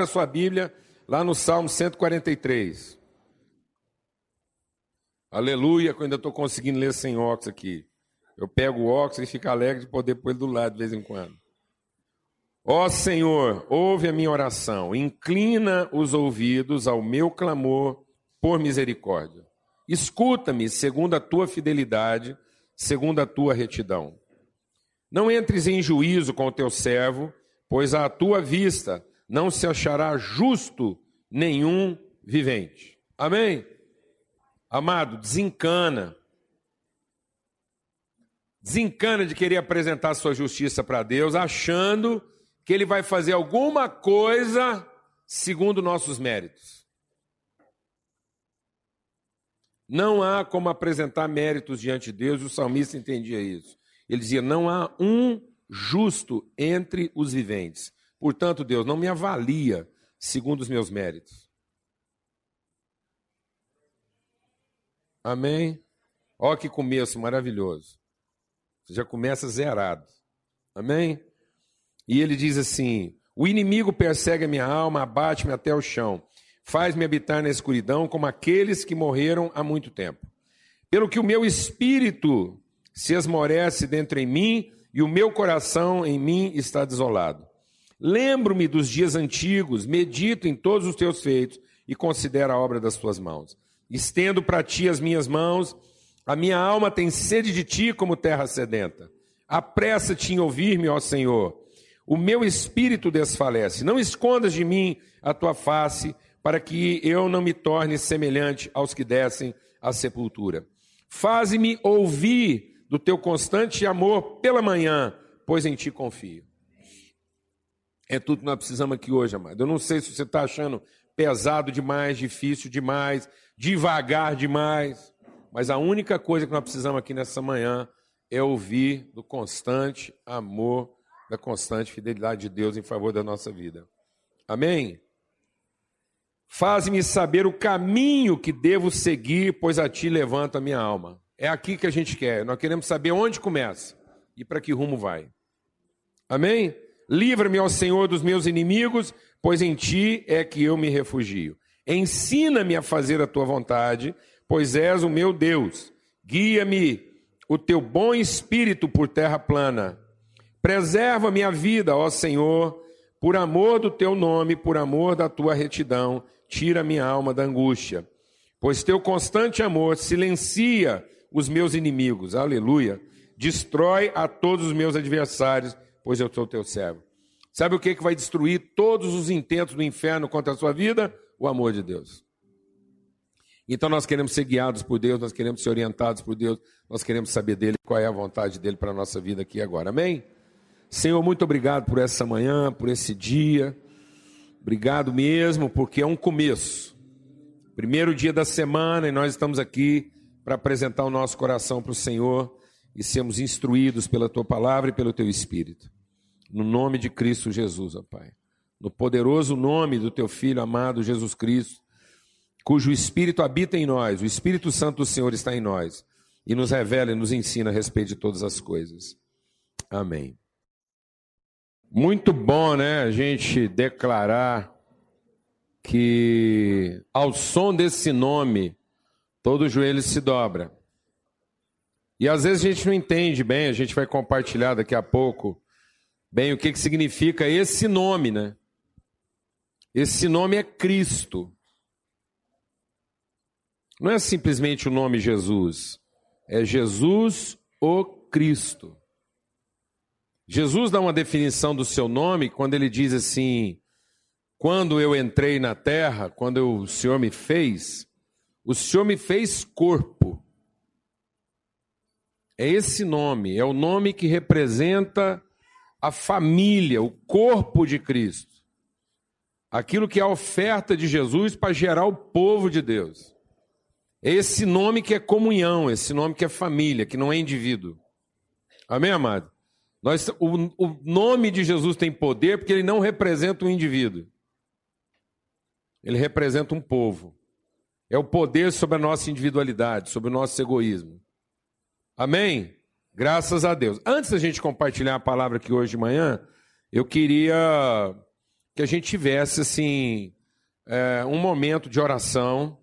Abra sua Bíblia lá no Salmo 143. Aleluia, que eu ainda estou conseguindo ler sem óculos aqui. Eu pego o óculos e fico alegre de poder pôr ele do lado de vez em quando. Ó Senhor, ouve a minha oração, inclina os ouvidos ao meu clamor por misericórdia. Escuta-me segundo a tua fidelidade, segundo a tua retidão. Não entres em juízo com o teu servo, pois à tua vista não se achará justo nenhum vivente. Amém? Amado, desencana. Desencana de querer apresentar sua justiça para Deus, achando que Ele vai fazer alguma coisa segundo nossos méritos. Não há como apresentar méritos diante de Deus, o salmista entendia isso. Ele dizia: Não há um justo entre os viventes. Portanto, Deus não me avalia segundo os meus méritos. Amém? Olha que começo maravilhoso. Você já começa zerado. Amém? E ele diz assim: O inimigo persegue a minha alma, abate-me até o chão, faz-me habitar na escuridão como aqueles que morreram há muito tempo. Pelo que o meu espírito se esmorece dentro em mim e o meu coração em mim está desolado. Lembro-me dos dias antigos, medito em todos os teus feitos e considero a obra das tuas mãos. Estendo para ti as minhas mãos, a minha alma tem sede de ti como terra sedenta. Apressa-te em ouvir-me, ó Senhor. O meu espírito desfalece. Não escondas de mim a tua face, para que eu não me torne semelhante aos que descem à sepultura. Faze-me ouvir do teu constante amor pela manhã, pois em ti confio. É tudo que nós precisamos aqui hoje, amado. Eu não sei se você está achando pesado demais, difícil demais, devagar demais, mas a única coisa que nós precisamos aqui nessa manhã é ouvir do constante amor, da constante fidelidade de Deus em favor da nossa vida. Amém? Faz-me saber o caminho que devo seguir, pois a ti levanto a minha alma. É aqui que a gente quer. Nós queremos saber onde começa e para que rumo vai. Amém? Livra-me, ao Senhor, dos meus inimigos, pois em ti é que eu me refugio. Ensina-me a fazer a tua vontade, pois és o meu Deus. Guia-me o teu bom espírito por terra plana. Preserva minha vida, ó Senhor, por amor do teu nome, por amor da tua retidão, tira minha alma da angústia. Pois teu constante amor silencia os meus inimigos, aleluia. Destrói a todos os meus adversários, pois eu sou teu servo. Sabe o que, que vai destruir todos os intentos do inferno contra a sua vida? O amor de Deus. Então nós queremos ser guiados por Deus, nós queremos ser orientados por Deus, nós queremos saber dele, qual é a vontade dele para a nossa vida aqui agora. Amém? Senhor, muito obrigado por essa manhã, por esse dia. Obrigado mesmo, porque é um começo. Primeiro dia da semana e nós estamos aqui para apresentar o nosso coração para o Senhor e sermos instruídos pela tua palavra e pelo teu espírito. No nome de Cristo Jesus, ó Pai. No poderoso nome do teu filho amado Jesus Cristo, cujo espírito habita em nós, o Espírito Santo do Senhor está em nós e nos revela e nos ensina a respeito de todas as coisas. Amém. Muito bom, né, a gente declarar que ao som desse nome todo joelho se dobra. E às vezes a gente não entende bem, a gente vai compartilhar daqui a pouco bem o que, que significa esse nome, né? Esse nome é Cristo. Não é simplesmente o nome Jesus, é Jesus o Cristo. Jesus dá uma definição do seu nome quando ele diz assim: Quando eu entrei na terra, quando o Senhor me fez, o Senhor me fez corpo. É esse nome, é o nome que representa a família, o corpo de Cristo. Aquilo que é a oferta de Jesus para gerar o povo de Deus. É esse nome que é comunhão, esse nome que é família, que não é indivíduo. Amém, amado? Nós, o, o nome de Jesus tem poder porque ele não representa um indivíduo. Ele representa um povo. É o poder sobre a nossa individualidade, sobre o nosso egoísmo. Amém? Graças a Deus. Antes da gente compartilhar a palavra aqui hoje de manhã, eu queria que a gente tivesse assim é, um momento de oração.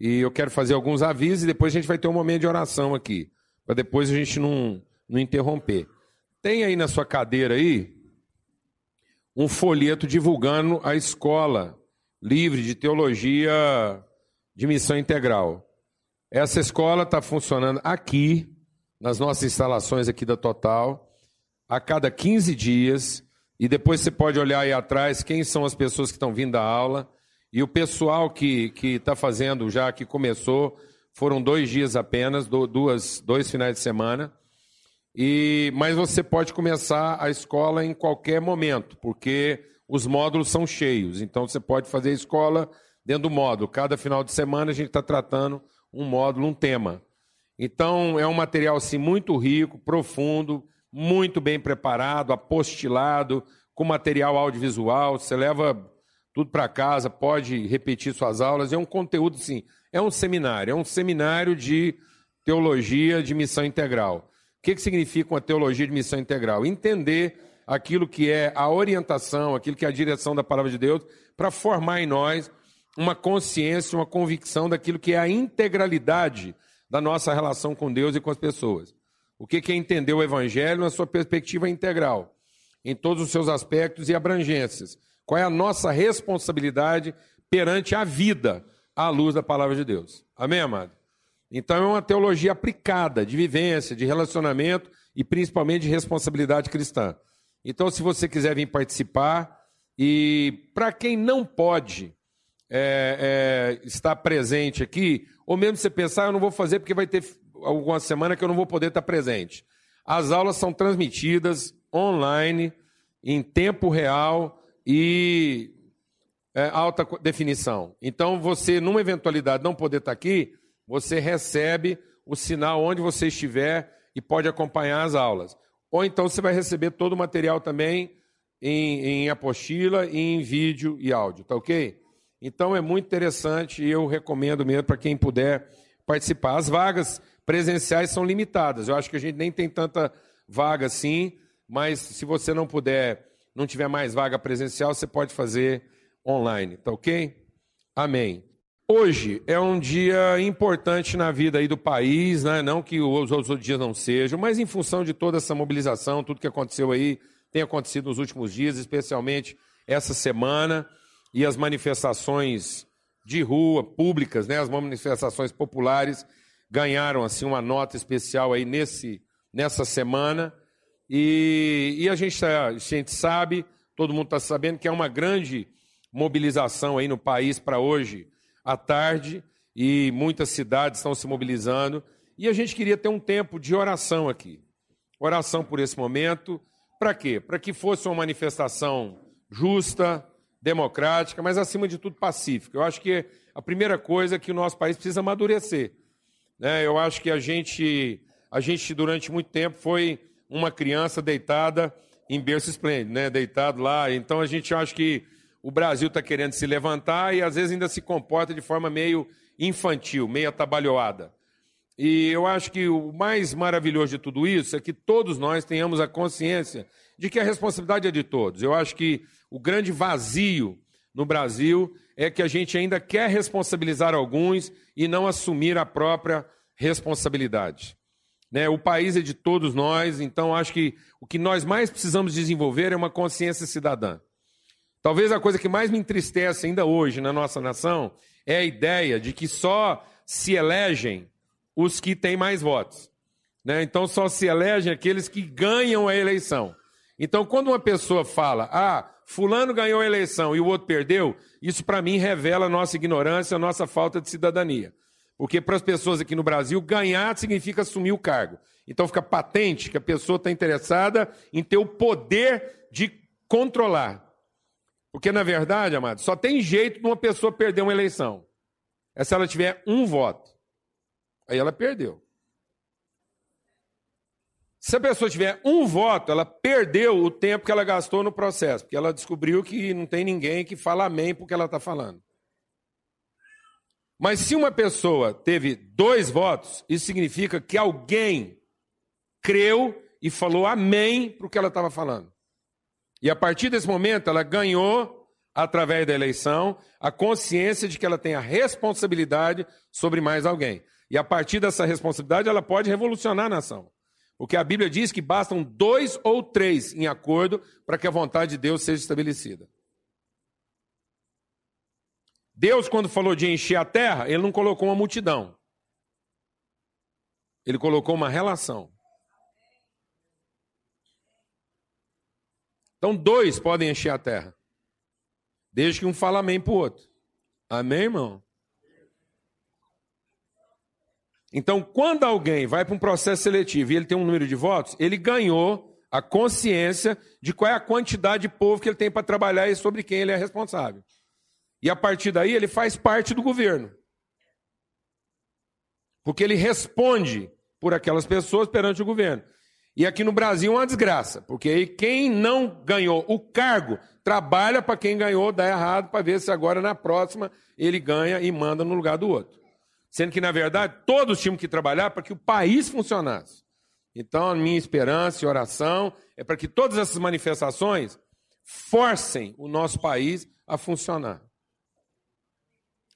E eu quero fazer alguns avisos e depois a gente vai ter um momento de oração aqui, para depois a gente não, não interromper. Tem aí na sua cadeira aí um folheto divulgando a escola livre de teologia de missão integral. Essa escola está funcionando aqui, nas nossas instalações aqui da Total, a cada 15 dias. E depois você pode olhar aí atrás quem são as pessoas que estão vindo à aula. E o pessoal que está fazendo, já que começou, foram dois dias apenas, duas, dois finais de semana. E, mas você pode começar a escola em qualquer momento, porque os módulos são cheios. Então você pode fazer a escola dentro do módulo. Cada final de semana a gente está tratando um módulo, um tema. Então é um material assim, muito rico, profundo, muito bem preparado, apostilado, com material audiovisual. Você leva tudo para casa, pode repetir suas aulas. É um conteúdo, sim, é um seminário, é um seminário de teologia de missão integral. O que, que significa uma teologia de missão integral? Entender aquilo que é a orientação, aquilo que é a direção da palavra de Deus, para formar em nós uma consciência, uma convicção daquilo que é a integralidade da nossa relação com Deus e com as pessoas. O que é entender o Evangelho na sua perspectiva integral, em todos os seus aspectos e abrangências. Qual é a nossa responsabilidade perante a vida à luz da palavra de Deus. Amém, amado? Então é uma teologia aplicada, de vivência, de relacionamento e principalmente de responsabilidade cristã. Então, se você quiser vir participar, e para quem não pode é, é, estar presente aqui, ou mesmo você pensar, eu não vou fazer porque vai ter alguma semana que eu não vou poder estar presente. As aulas são transmitidas online, em tempo real e é, alta definição. Então, você, numa eventualidade não poder estar aqui, você recebe o sinal onde você estiver e pode acompanhar as aulas. Ou então você vai receber todo o material também em, em apostila, em vídeo e áudio, tá ok? Então é muito interessante e eu recomendo mesmo para quem puder participar. As vagas presenciais são limitadas. Eu acho que a gente nem tem tanta vaga assim, mas se você não puder, não tiver mais vaga presencial, você pode fazer online, tá ok? Amém. Hoje é um dia importante na vida aí do país, né? não que os outros dias não sejam, mas em função de toda essa mobilização, tudo que aconteceu aí, tem acontecido nos últimos dias, especialmente essa semana, e as manifestações de rua, públicas, né? as manifestações populares, ganharam assim uma nota especial aí nesse, nessa semana. E, e a, gente, tá, a gente sabe, todo mundo está sabendo que é uma grande mobilização aí no país para hoje à tarde e muitas cidades estão se mobilizando. E a gente queria ter um tempo de oração aqui. Oração por esse momento. Para quê? Para que fosse uma manifestação justa, democrática, mas acima de tudo pacífica. Eu acho que a primeira coisa é que o nosso país precisa amadurecer. Né? Eu acho que a gente, a gente, durante muito tempo, foi uma criança deitada em berço esplêndido, né? deitado lá. Então a gente acha que o Brasil está querendo se levantar e às vezes ainda se comporta de forma meio infantil, meio atabalhoada. E eu acho que o mais maravilhoso de tudo isso é que todos nós tenhamos a consciência de que a responsabilidade é de todos. Eu acho que o grande vazio no Brasil é que a gente ainda quer responsabilizar alguns e não assumir a própria responsabilidade. Né? O país é de todos nós, então acho que o que nós mais precisamos desenvolver é uma consciência cidadã. Talvez a coisa que mais me entristece ainda hoje na nossa nação é a ideia de que só se elegem os que têm mais votos. Né? Então só se elegem aqueles que ganham a eleição. Então, quando uma pessoa fala, ah, fulano ganhou a eleição e o outro perdeu, isso para mim revela a nossa ignorância, a nossa falta de cidadania. Porque para as pessoas aqui no Brasil, ganhar significa assumir o cargo. Então fica patente que a pessoa está interessada em ter o poder de controlar. Porque, na verdade, amado, só tem jeito de uma pessoa perder uma eleição. É se ela tiver um voto. Aí ela perdeu. Se a pessoa tiver um voto, ela perdeu o tempo que ela gastou no processo, porque ela descobriu que não tem ninguém que fala amém porque ela está falando. Mas se uma pessoa teve dois votos, isso significa que alguém creu e falou amém para o que ela estava falando. E a partir desse momento, ela ganhou através da eleição, a consciência de que ela tem a responsabilidade sobre mais alguém. E a partir dessa responsabilidade, ela pode revolucionar a nação. Porque a Bíblia diz que bastam dois ou três em acordo para que a vontade de Deus seja estabelecida. Deus, quando falou de encher a terra, ele não colocou uma multidão. Ele colocou uma relação. Então, dois podem encher a terra. Desde que um fala amém para o outro. Amém, irmão? Então, quando alguém vai para um processo seletivo e ele tem um número de votos, ele ganhou a consciência de qual é a quantidade de povo que ele tem para trabalhar e sobre quem ele é responsável. E a partir daí ele faz parte do governo. Porque ele responde por aquelas pessoas perante o governo. E aqui no Brasil é uma desgraça, porque aí quem não ganhou o cargo trabalha para quem ganhou, dá errado, para ver se agora na próxima ele ganha e manda no lugar do outro. Sendo que, na verdade, todos tinham que trabalhar para que o país funcionasse. Então, a minha esperança e oração é para que todas essas manifestações forcem o nosso país a funcionar.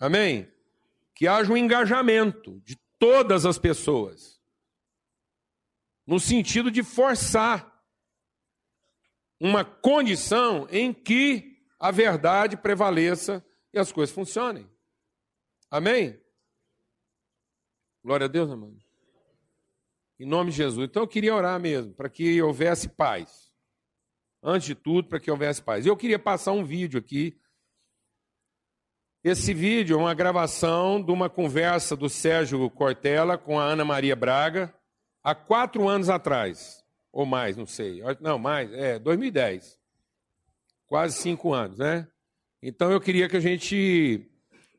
Amém? Que haja um engajamento de todas as pessoas, no sentido de forçar uma condição em que a verdade prevaleça e as coisas funcionem. Amém? Glória a Deus, amado. Em nome de Jesus. Então eu queria orar mesmo, para que houvesse paz. Antes de tudo, para que houvesse paz. Eu queria passar um vídeo aqui esse vídeo é uma gravação de uma conversa do Sérgio Cortella com a Ana Maria Braga há quatro anos atrás, ou mais, não sei. Não, mais, é 2010. Quase cinco anos, né? Então eu queria que a gente.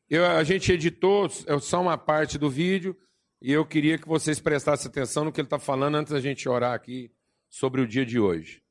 Eu, a gente editou é só uma parte do vídeo e eu queria que vocês prestassem atenção no que ele está falando antes da gente orar aqui sobre o dia de hoje.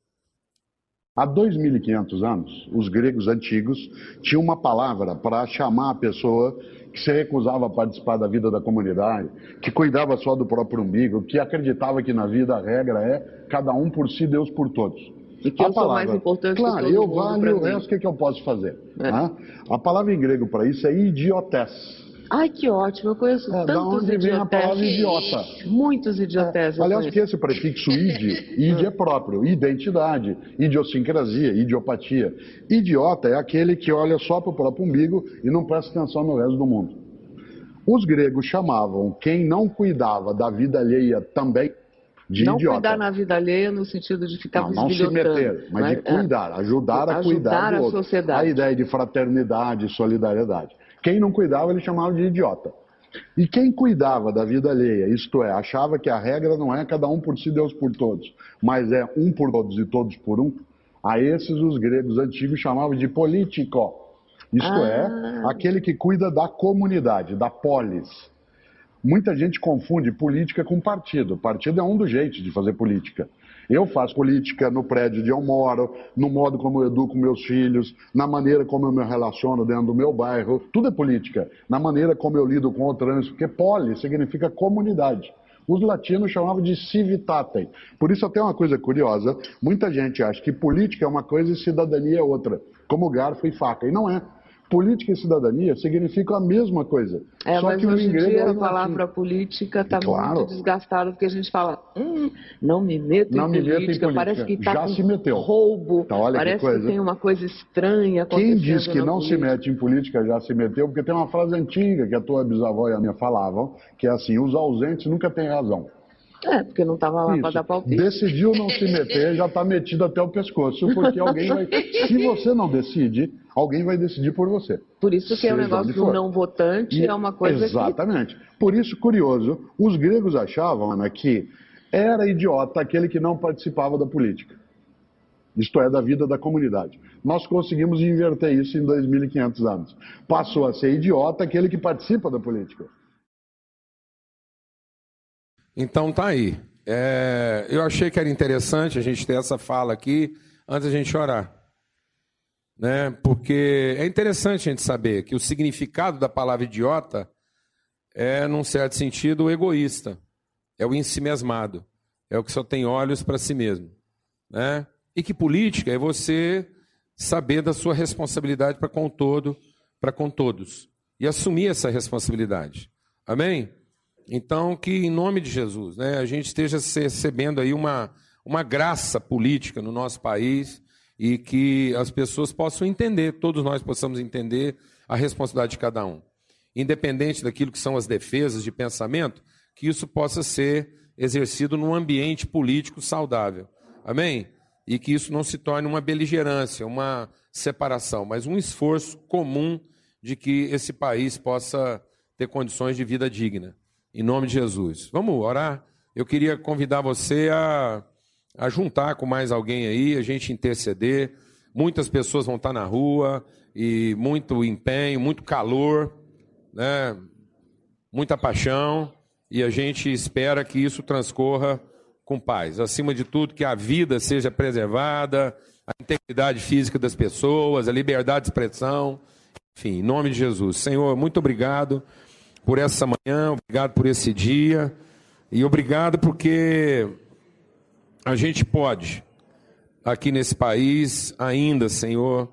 Há 2.500 anos, os gregos antigos tinham uma palavra para chamar a pessoa que se recusava a participar da vida da comunidade, que cuidava só do próprio umbigo, que acreditava que na vida a regra é cada um por si, Deus por todos. E que a eu palavra, sou mais importante claro, que todo eu valho o resto, o que, que eu posso fazer? É. Né? A palavra em grego para isso é idiotes. Ai, que ótimo, eu conheço é, tantos da vem a palavra idiota. Muitos idiotes. É. Aliás, que esse prefixo id, id é próprio, identidade, idiosincrasia, idiopatia. Idiota é aquele que olha só para o próprio umbigo e não presta atenção no resto do mundo. Os gregos chamavam quem não cuidava da vida alheia também de não idiota. cuidar na vida alheia no sentido de ficar Não, não se meter, mas né? de cuidar, ajudar a ajudar cuidar do a outro. Sociedade. A ideia de fraternidade solidariedade. Quem não cuidava, ele chamava de idiota. E quem cuidava da vida alheia, isto é, achava que a regra não é cada um por si, Deus por todos, mas é um por todos e todos por um, a esses os gregos antigos chamavam de político. Isto é, ah. é, aquele que cuida da comunidade, da polis. Muita gente confunde política com partido. Partido é um dos jeitos de fazer política. Eu faço política no prédio onde eu moro, no modo como eu educo meus filhos, na maneira como eu me relaciono dentro do meu bairro. Tudo é política. Na maneira como eu lido com o trânsito, porque poli significa comunidade. Os latinos chamavam de civitatem. Por isso, até uma coisa curiosa: muita gente acha que política é uma coisa e cidadania é outra, como garfo e faca. E não é. Política e cidadania significam a mesma coisa. É, Só mas que hoje em dia é a palavra política está claro. muito desgastada, porque a gente fala, hum, não me meto não em, me política, meto em política, parece que está com se meteu. roubo, então, parece que, que, tem uma coisa estranha Quem diz que não política. se mete em política já se meteu, porque tem uma frase antiga que a tua bisavó e a minha falavam, que é assim, os ausentes nunca têm razão. É, porque não estava lá para dar palpite. Decidiu não se meter, já está metido até o pescoço, porque alguém vai. Se você não decide, alguém vai decidir por você. Por isso que é o negócio do não votante e, é uma coisa Exatamente. Que... Por isso, curioso, os gregos achavam, Ana, que era idiota aquele que não participava da política. Isto é, da vida da comunidade. Nós conseguimos inverter isso em 2.500 anos. Passou a ser idiota aquele que participa da política. Então tá aí. É, eu achei que era interessante a gente ter essa fala aqui antes da gente orar. Né? Porque é interessante a gente saber que o significado da palavra idiota é, num certo sentido, egoísta. É o ensimesmado. É o que só tem olhos para si mesmo. Né? E que política é você saber da sua responsabilidade para com todo, para com todos e assumir essa responsabilidade. Amém? Então, que em nome de Jesus, né, a gente esteja recebendo aí uma, uma graça política no nosso país e que as pessoas possam entender, todos nós possamos entender a responsabilidade de cada um. Independente daquilo que são as defesas de pensamento, que isso possa ser exercido num ambiente político saudável. Amém? E que isso não se torne uma beligerância, uma separação, mas um esforço comum de que esse país possa ter condições de vida digna. Em nome de Jesus. Vamos orar? Eu queria convidar você a, a juntar com mais alguém aí, a gente interceder. Muitas pessoas vão estar na rua e muito empenho, muito calor, né? muita paixão, e a gente espera que isso transcorra com paz. Acima de tudo, que a vida seja preservada, a integridade física das pessoas, a liberdade de expressão, enfim, em nome de Jesus. Senhor, muito obrigado por essa manhã, obrigado por esse dia, e obrigado porque a gente pode, aqui nesse país, ainda, Senhor,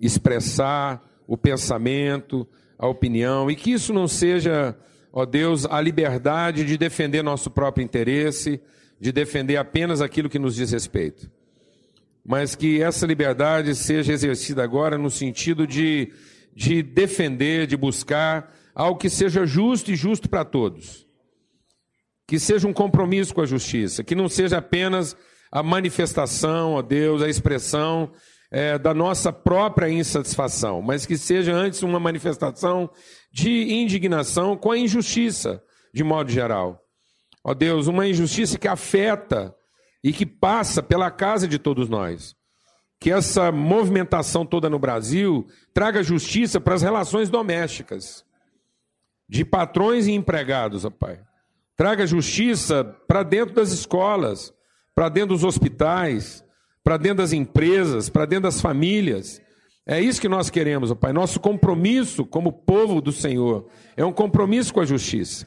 expressar o pensamento, a opinião, e que isso não seja, ó Deus, a liberdade de defender nosso próprio interesse, de defender apenas aquilo que nos diz respeito. Mas que essa liberdade seja exercida agora no sentido de, de defender, de buscar algo que seja justo e justo para todos. Que seja um compromisso com a justiça, que não seja apenas a manifestação, ó Deus, a expressão é, da nossa própria insatisfação, mas que seja antes uma manifestação de indignação com a injustiça, de modo geral. Ó Deus, uma injustiça que afeta e que passa pela casa de todos nós. Que essa movimentação toda no Brasil traga justiça para as relações domésticas, de patrões e empregados, ó Pai. Traga justiça para dentro das escolas, para dentro dos hospitais, para dentro das empresas, para dentro das famílias. É isso que nós queremos, ó Pai. Nosso compromisso como povo do Senhor é um compromisso com a justiça.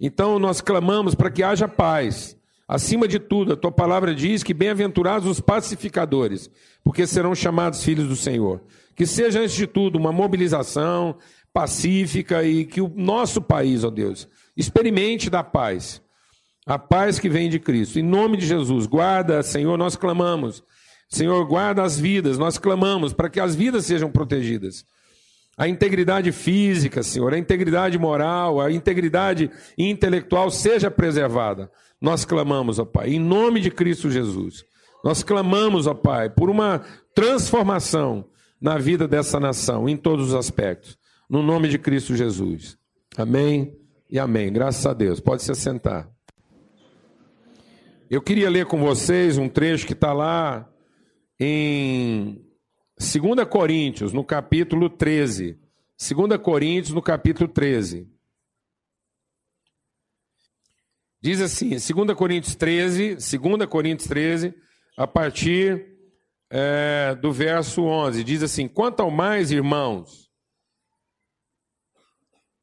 Então nós clamamos para que haja paz. Acima de tudo, a tua palavra diz que bem-aventurados os pacificadores, porque serão chamados filhos do Senhor. Que seja, antes de tudo, uma mobilização pacífica e que o nosso país, ó Deus, experimente da paz. A paz que vem de Cristo. Em nome de Jesus, guarda, Senhor, nós clamamos. Senhor, guarda as vidas, nós clamamos para que as vidas sejam protegidas a integridade física, Senhor, a integridade moral, a integridade intelectual seja preservada. Nós clamamos, ó Pai, em nome de Cristo Jesus. Nós clamamos, ó Pai, por uma transformação na vida dessa nação, em todos os aspectos. No nome de Cristo Jesus. Amém e amém. Graças a Deus. Pode se assentar. Eu queria ler com vocês um trecho que está lá em 2 Coríntios, no capítulo 13. 2 Coríntios, no capítulo 13. Diz assim, 2 Coríntios 13, 2 Coríntios 13, a partir é, do verso 11, diz assim: Quanto ao mais, irmãos,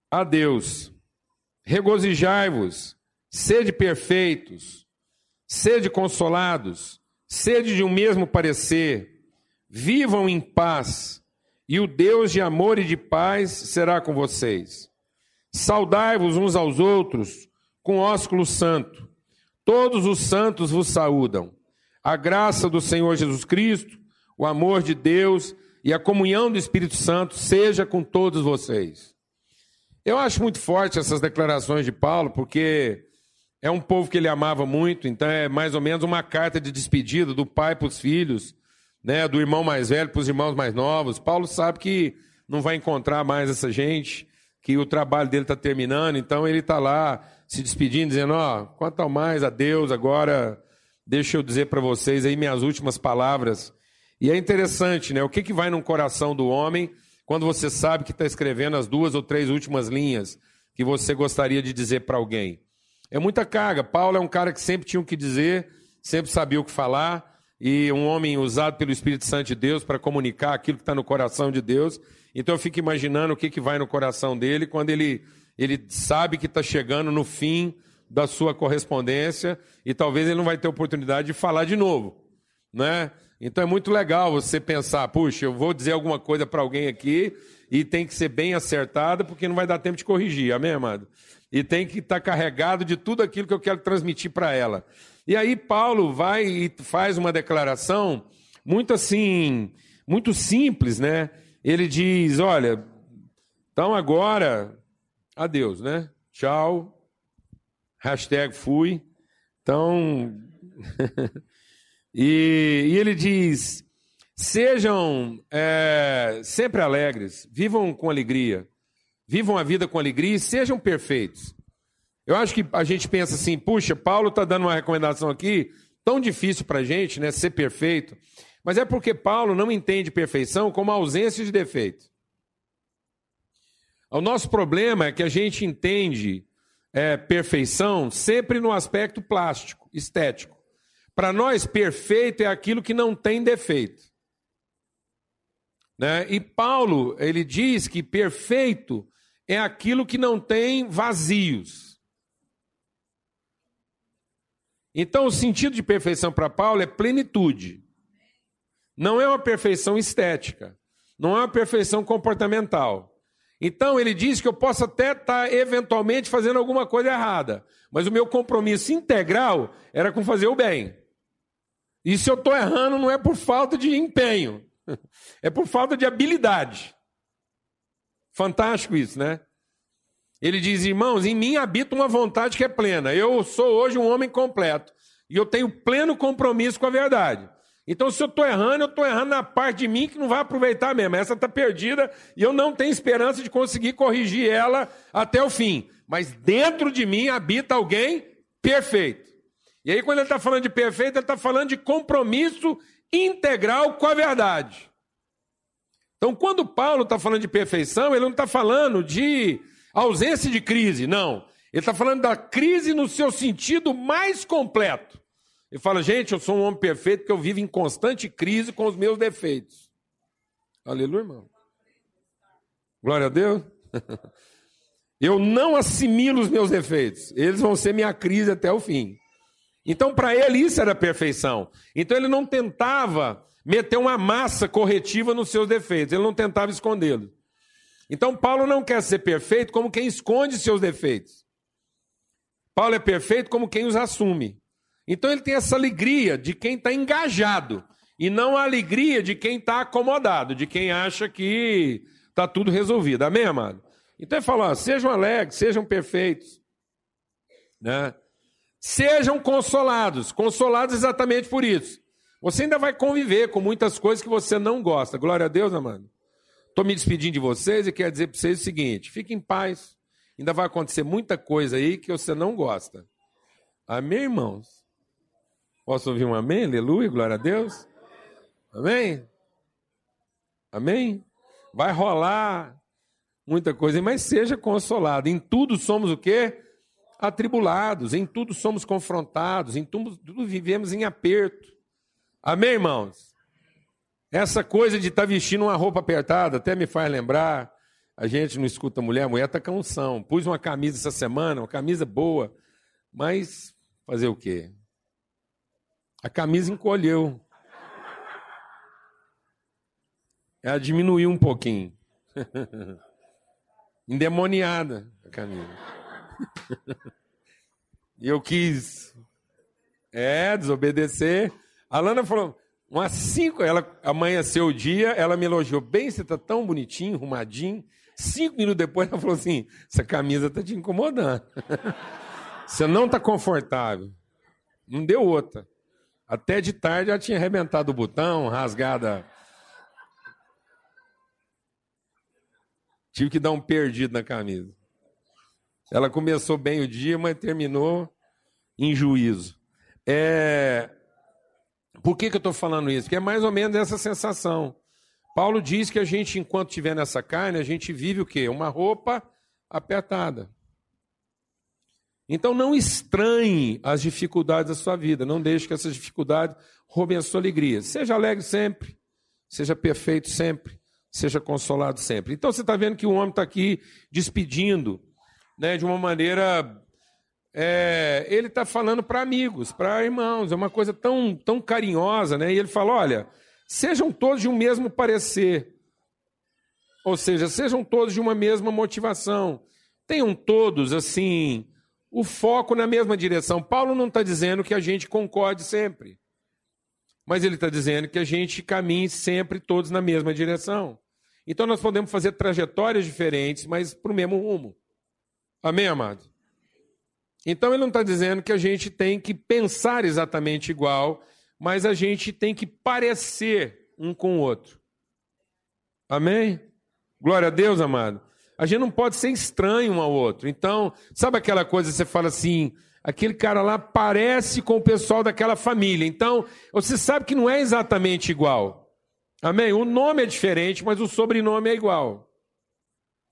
a Deus, regozijai-vos, sede perfeitos, sede consolados, sede de um mesmo parecer, Vivam em paz, e o Deus de amor e de paz será com vocês. Saudai-vos uns aos outros com ósculo santo. Todos os santos vos saúdam. A graça do Senhor Jesus Cristo, o amor de Deus e a comunhão do Espírito Santo seja com todos vocês. Eu acho muito forte essas declarações de Paulo, porque é um povo que ele amava muito, então é mais ou menos uma carta de despedida do pai para os filhos né, do irmão mais velho para os irmãos mais novos. Paulo sabe que não vai encontrar mais essa gente, que o trabalho dele está terminando, então ele está lá se despedindo, dizendo: Ó, oh, quanto ao mais a Deus, agora deixa eu dizer para vocês aí minhas últimas palavras. E é interessante, né? O que, que vai no coração do homem quando você sabe que está escrevendo as duas ou três últimas linhas que você gostaria de dizer para alguém? É muita carga. Paulo é um cara que sempre tinha o que dizer, sempre sabia o que falar e um homem usado pelo Espírito Santo de Deus para comunicar aquilo que está no coração de Deus. Então eu fico imaginando o que, que vai no coração dele quando ele, ele sabe que está chegando no fim da sua correspondência e talvez ele não vai ter oportunidade de falar de novo. né? Então é muito legal você pensar, puxa, eu vou dizer alguma coisa para alguém aqui e tem que ser bem acertada porque não vai dar tempo de corrigir, amém, amado? E tem que estar tá carregado de tudo aquilo que eu quero transmitir para ela. E aí Paulo vai e faz uma declaração muito assim, muito simples, né? Ele diz, olha, então agora, adeus, né? Tchau, hashtag fui. Então, e, e, ele diz: sejam é, sempre alegres, vivam com alegria, vivam a vida com alegria e sejam perfeitos. Eu acho que a gente pensa assim: puxa, Paulo está dando uma recomendação aqui tão difícil para a gente, né, ser perfeito. Mas é porque Paulo não entende perfeição como ausência de defeito. O nosso problema é que a gente entende é, perfeição sempre no aspecto plástico, estético. Para nós, perfeito é aquilo que não tem defeito. Né? E Paulo, ele diz que perfeito é aquilo que não tem vazios. Então, o sentido de perfeição para Paulo é plenitude. Não é uma perfeição estética, não é uma perfeição comportamental. Então ele diz que eu posso até estar tá, eventualmente fazendo alguma coisa errada, mas o meu compromisso integral era com fazer o bem. E se eu estou errando, não é por falta de empenho, é por falta de habilidade. Fantástico isso, né? Ele diz, irmãos, em mim habita uma vontade que é plena. Eu sou hoje um homem completo. E eu tenho pleno compromisso com a verdade. Então, se eu estou errando, eu estou errando na parte de mim que não vai aproveitar mesmo. Essa está perdida e eu não tenho esperança de conseguir corrigir ela até o fim. Mas dentro de mim habita alguém perfeito. E aí, quando ele está falando de perfeito, ele está falando de compromisso integral com a verdade. Então, quando Paulo está falando de perfeição, ele não está falando de ausência de crise, não. Ele está falando da crise no seu sentido mais completo. Ele fala, gente, eu sou um homem perfeito porque eu vivo em constante crise com os meus defeitos. Aleluia, irmão. Glória a Deus. Eu não assimilo os meus defeitos. Eles vão ser minha crise até o fim. Então, para ele, isso era perfeição. Então, ele não tentava meter uma massa corretiva nos seus defeitos. Ele não tentava escondê-los. Então, Paulo não quer ser perfeito como quem esconde seus defeitos. Paulo é perfeito como quem os assume. Então ele tem essa alegria de quem está engajado e não a alegria de quem está acomodado, de quem acha que está tudo resolvido. Amém, amado? Então ele fala: ó, sejam alegres, sejam perfeitos, né? Sejam consolados, consolados exatamente por isso. Você ainda vai conviver com muitas coisas que você não gosta. Glória a Deus, amado. Estou me despedindo de vocês e quero dizer para vocês o seguinte: fiquem em paz. Ainda vai acontecer muita coisa aí que você não gosta. Amém, irmãos? Posso ouvir um amém? Aleluia, glória a Deus. Amém? Amém? Vai rolar muita coisa, mas seja consolado. Em tudo somos o quê? Atribulados, em tudo somos confrontados, em tudo, tudo vivemos em aperto. Amém, irmãos? Essa coisa de estar tá vestindo uma roupa apertada até me faz lembrar. A gente não escuta mulher, a mulher está com unção. Pus uma camisa essa semana, uma camisa boa, mas fazer o quê? A camisa encolheu. Ela diminuiu um pouquinho. Endemoniada a camisa. E eu quis é, desobedecer. A Lana falou, umas cinco, ela amanheceu o dia, ela me elogiou bem, você tá tão bonitinho, arrumadinho. Cinco minutos depois ela falou assim, essa camisa tá te incomodando. Você não tá confortável. Não deu outra. Até de tarde já tinha arrebentado o botão, rasgada. Tive que dar um perdido na camisa. Ela começou bem o dia, mas terminou em juízo. É... Por que, que eu estou falando isso? Porque é mais ou menos essa sensação. Paulo diz que a gente, enquanto estiver nessa carne, a gente vive o quê? Uma roupa apertada. Então não estranhe as dificuldades da sua vida, não deixe que essas dificuldades roubem a sua alegria. Seja alegre sempre, seja perfeito sempre, seja consolado sempre. Então você está vendo que o homem está aqui despedindo né, de uma maneira é, ele está falando para amigos, para irmãos, é uma coisa tão, tão carinhosa, né? E ele fala: olha, sejam todos de um mesmo parecer, ou seja, sejam todos de uma mesma motivação, tenham todos, assim, o foco na mesma direção. Paulo não está dizendo que a gente concorde sempre, mas ele está dizendo que a gente caminhe sempre todos na mesma direção. Então nós podemos fazer trajetórias diferentes, mas para o mesmo rumo. Amém, amado? Então ele não está dizendo que a gente tem que pensar exatamente igual, mas a gente tem que parecer um com o outro. Amém? Glória a Deus, amado. A gente não pode ser estranho um ao outro. Então, sabe aquela coisa que você fala assim, aquele cara lá parece com o pessoal daquela família. Então, você sabe que não é exatamente igual. Amém? O nome é diferente, mas o sobrenome é igual.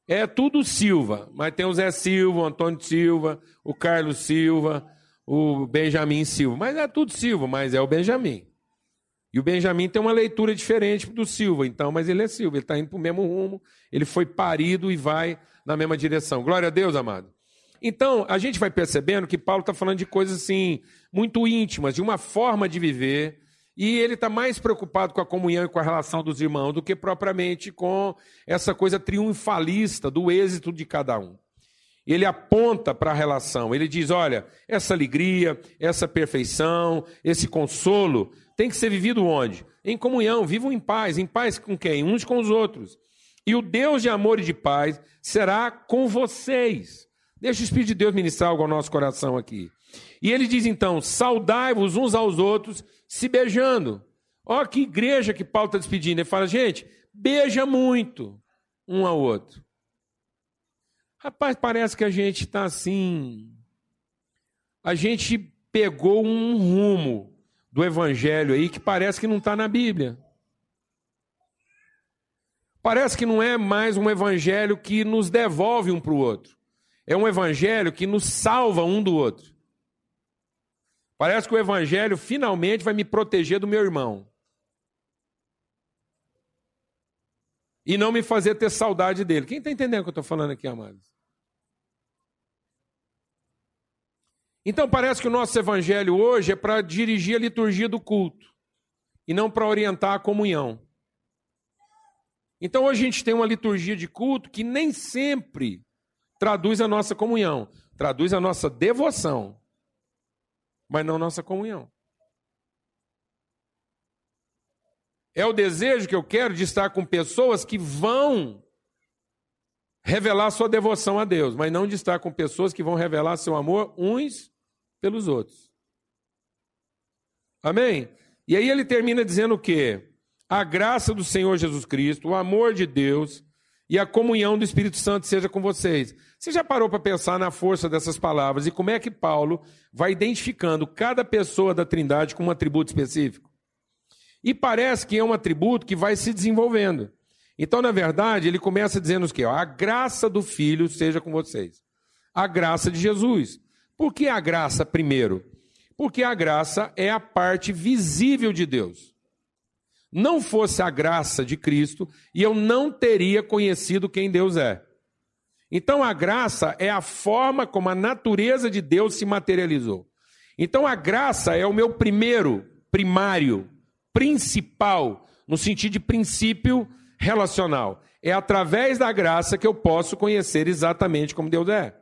É tudo Silva, mas tem o Zé Silva, o Antônio Silva, o Carlos Silva, o Benjamin Silva. Mas é tudo Silva, mas é o Benjamin. E o Benjamin tem uma leitura diferente do Silva, então, mas ele é Silva, ele está indo para o mesmo rumo, ele foi parido e vai na mesma direção. Glória a Deus, amado. Então, a gente vai percebendo que Paulo está falando de coisas assim, muito íntimas, de uma forma de viver, e ele está mais preocupado com a comunhão e com a relação dos irmãos do que propriamente com essa coisa triunfalista do êxito de cada um. Ele aponta para a relação, ele diz: olha, essa alegria, essa perfeição, esse consolo tem que ser vivido onde? Em comunhão, vivam em paz. Em paz com quem? Uns com os outros. E o Deus de amor e de paz será com vocês. Deixa o Espírito de Deus ministrar algo ao nosso coração aqui. E ele diz então: saudai-vos uns aos outros se beijando. Olha que igreja que Paulo está despedindo. Ele fala, gente, beija muito um ao outro. Rapaz, parece que a gente está assim. A gente pegou um rumo do evangelho aí que parece que não está na Bíblia. Parece que não é mais um evangelho que nos devolve um para o outro. É um evangelho que nos salva um do outro. Parece que o Evangelho finalmente vai me proteger do meu irmão. E não me fazer ter saudade dele. Quem está entendendo o que eu estou falando aqui, amados? Então parece que o nosso Evangelho hoje é para dirigir a liturgia do culto e não para orientar a comunhão. Então hoje a gente tem uma liturgia de culto que nem sempre traduz a nossa comunhão, traduz a nossa devoção mas não nossa comunhão. É o desejo que eu quero de estar com pessoas que vão revelar sua devoção a Deus, mas não de estar com pessoas que vão revelar seu amor uns pelos outros. Amém? E aí ele termina dizendo o quê? A graça do Senhor Jesus Cristo, o amor de Deus e a comunhão do Espírito Santo seja com vocês. Você já parou para pensar na força dessas palavras e como é que Paulo vai identificando cada pessoa da Trindade com um atributo específico? E parece que é um atributo que vai se desenvolvendo. Então, na verdade, ele começa dizendo o quê? A graça do Filho seja com vocês. A graça de Jesus. Por que a graça primeiro? Porque a graça é a parte visível de Deus não fosse a graça de Cristo e eu não teria conhecido quem Deus é. Então a graça é a forma como a natureza de Deus se materializou. Então a graça é o meu primeiro, primário, principal, no sentido de princípio relacional. É através da graça que eu posso conhecer exatamente como Deus é.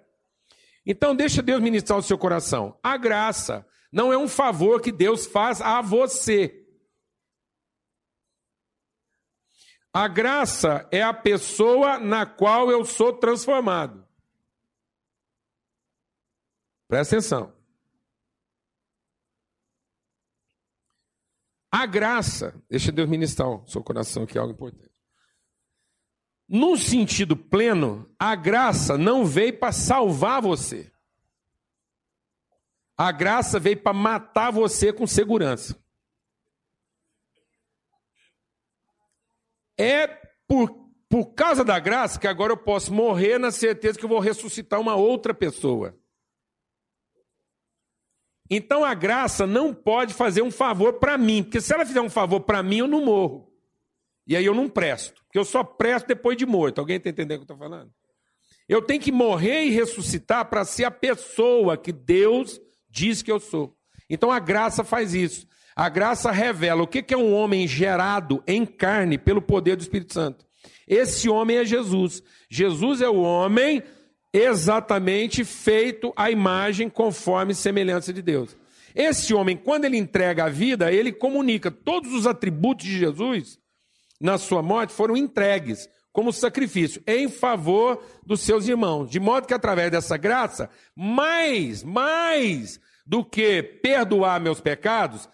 Então deixa Deus ministrar o seu coração. A graça não é um favor que Deus faz a você. A graça é a pessoa na qual eu sou transformado. Presta atenção. A graça, deixa Deus ministrar o seu coração aqui, algo importante. No sentido pleno, a graça não veio para salvar você. A graça veio para matar você com segurança. É por, por causa da graça que agora eu posso morrer na certeza que eu vou ressuscitar uma outra pessoa. Então a graça não pode fazer um favor para mim, porque se ela fizer um favor para mim, eu não morro. E aí eu não presto, porque eu só presto depois de morto. Alguém está entendendo o que eu estou falando? Eu tenho que morrer e ressuscitar para ser a pessoa que Deus diz que eu sou. Então a graça faz isso. A graça revela o que é um homem gerado em carne pelo poder do Espírito Santo. Esse homem é Jesus. Jesus é o homem exatamente feito à imagem conforme semelhança de Deus. Esse homem, quando ele entrega a vida, ele comunica todos os atributos de Jesus na sua morte foram entregues como sacrifício em favor dos seus irmãos, de modo que através dessa graça, mais, mais do que perdoar meus pecados,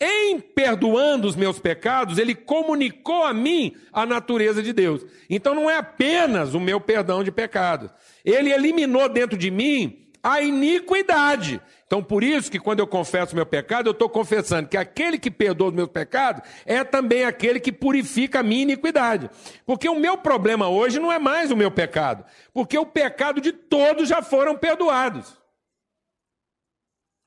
em perdoando os meus pecados, ele comunicou a mim a natureza de Deus. Então não é apenas o meu perdão de pecados. Ele eliminou dentro de mim a iniquidade. Então, por isso que quando eu confesso meu pecado, eu estou confessando que aquele que perdoa os meus pecados é também aquele que purifica a minha iniquidade. Porque o meu problema hoje não é mais o meu pecado, porque o pecado de todos já foram perdoados.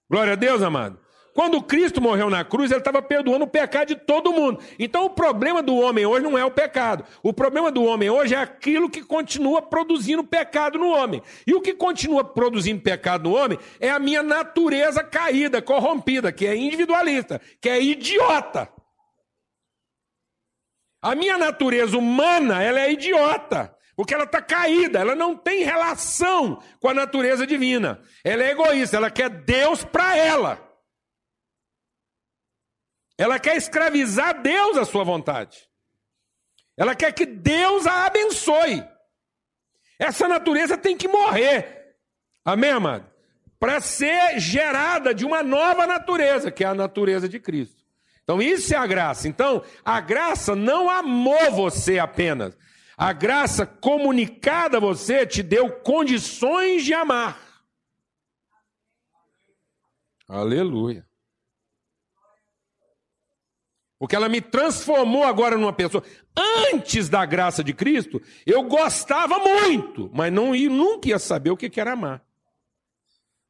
Glória a Deus, amado. Quando Cristo morreu na cruz, ele estava perdoando o pecado de todo mundo. Então o problema do homem hoje não é o pecado. O problema do homem hoje é aquilo que continua produzindo pecado no homem. E o que continua produzindo pecado no homem é a minha natureza caída, corrompida, que é individualista, que é idiota. A minha natureza humana, ela é idiota. Porque ela está caída, ela não tem relação com a natureza divina. Ela é egoísta, ela quer Deus para ela. Ela quer escravizar Deus à sua vontade. Ela quer que Deus a abençoe. Essa natureza tem que morrer. Amém, amado? Para ser gerada de uma nova natureza, que é a natureza de Cristo. Então, isso é a graça. Então, a graça não amou você apenas. A graça comunicada a você te deu condições de amar. Aleluia. Porque ela me transformou agora numa pessoa. Antes da graça de Cristo, eu gostava muito, mas não ia, nunca ia saber o que era amar.